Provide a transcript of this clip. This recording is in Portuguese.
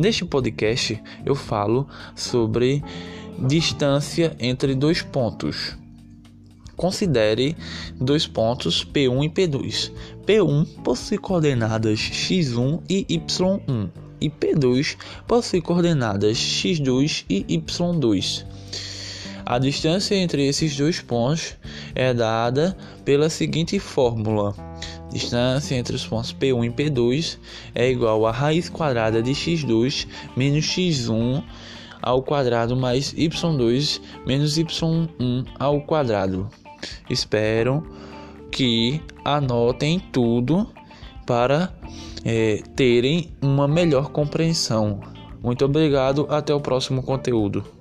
Neste podcast eu falo sobre distância entre dois pontos. Considere dois pontos P1 e P2. P1 possui coordenadas x1 e y1 e P2 possui coordenadas x2 e y2. A distância entre esses dois pontos é dada pela seguinte fórmula: distância entre os pontos P1 e P2 é igual a raiz quadrada de x2 menos x1 ao quadrado mais y2 menos y1 ao quadrado. Espero que anotem tudo para é, terem uma melhor compreensão. Muito obrigado, até o próximo conteúdo.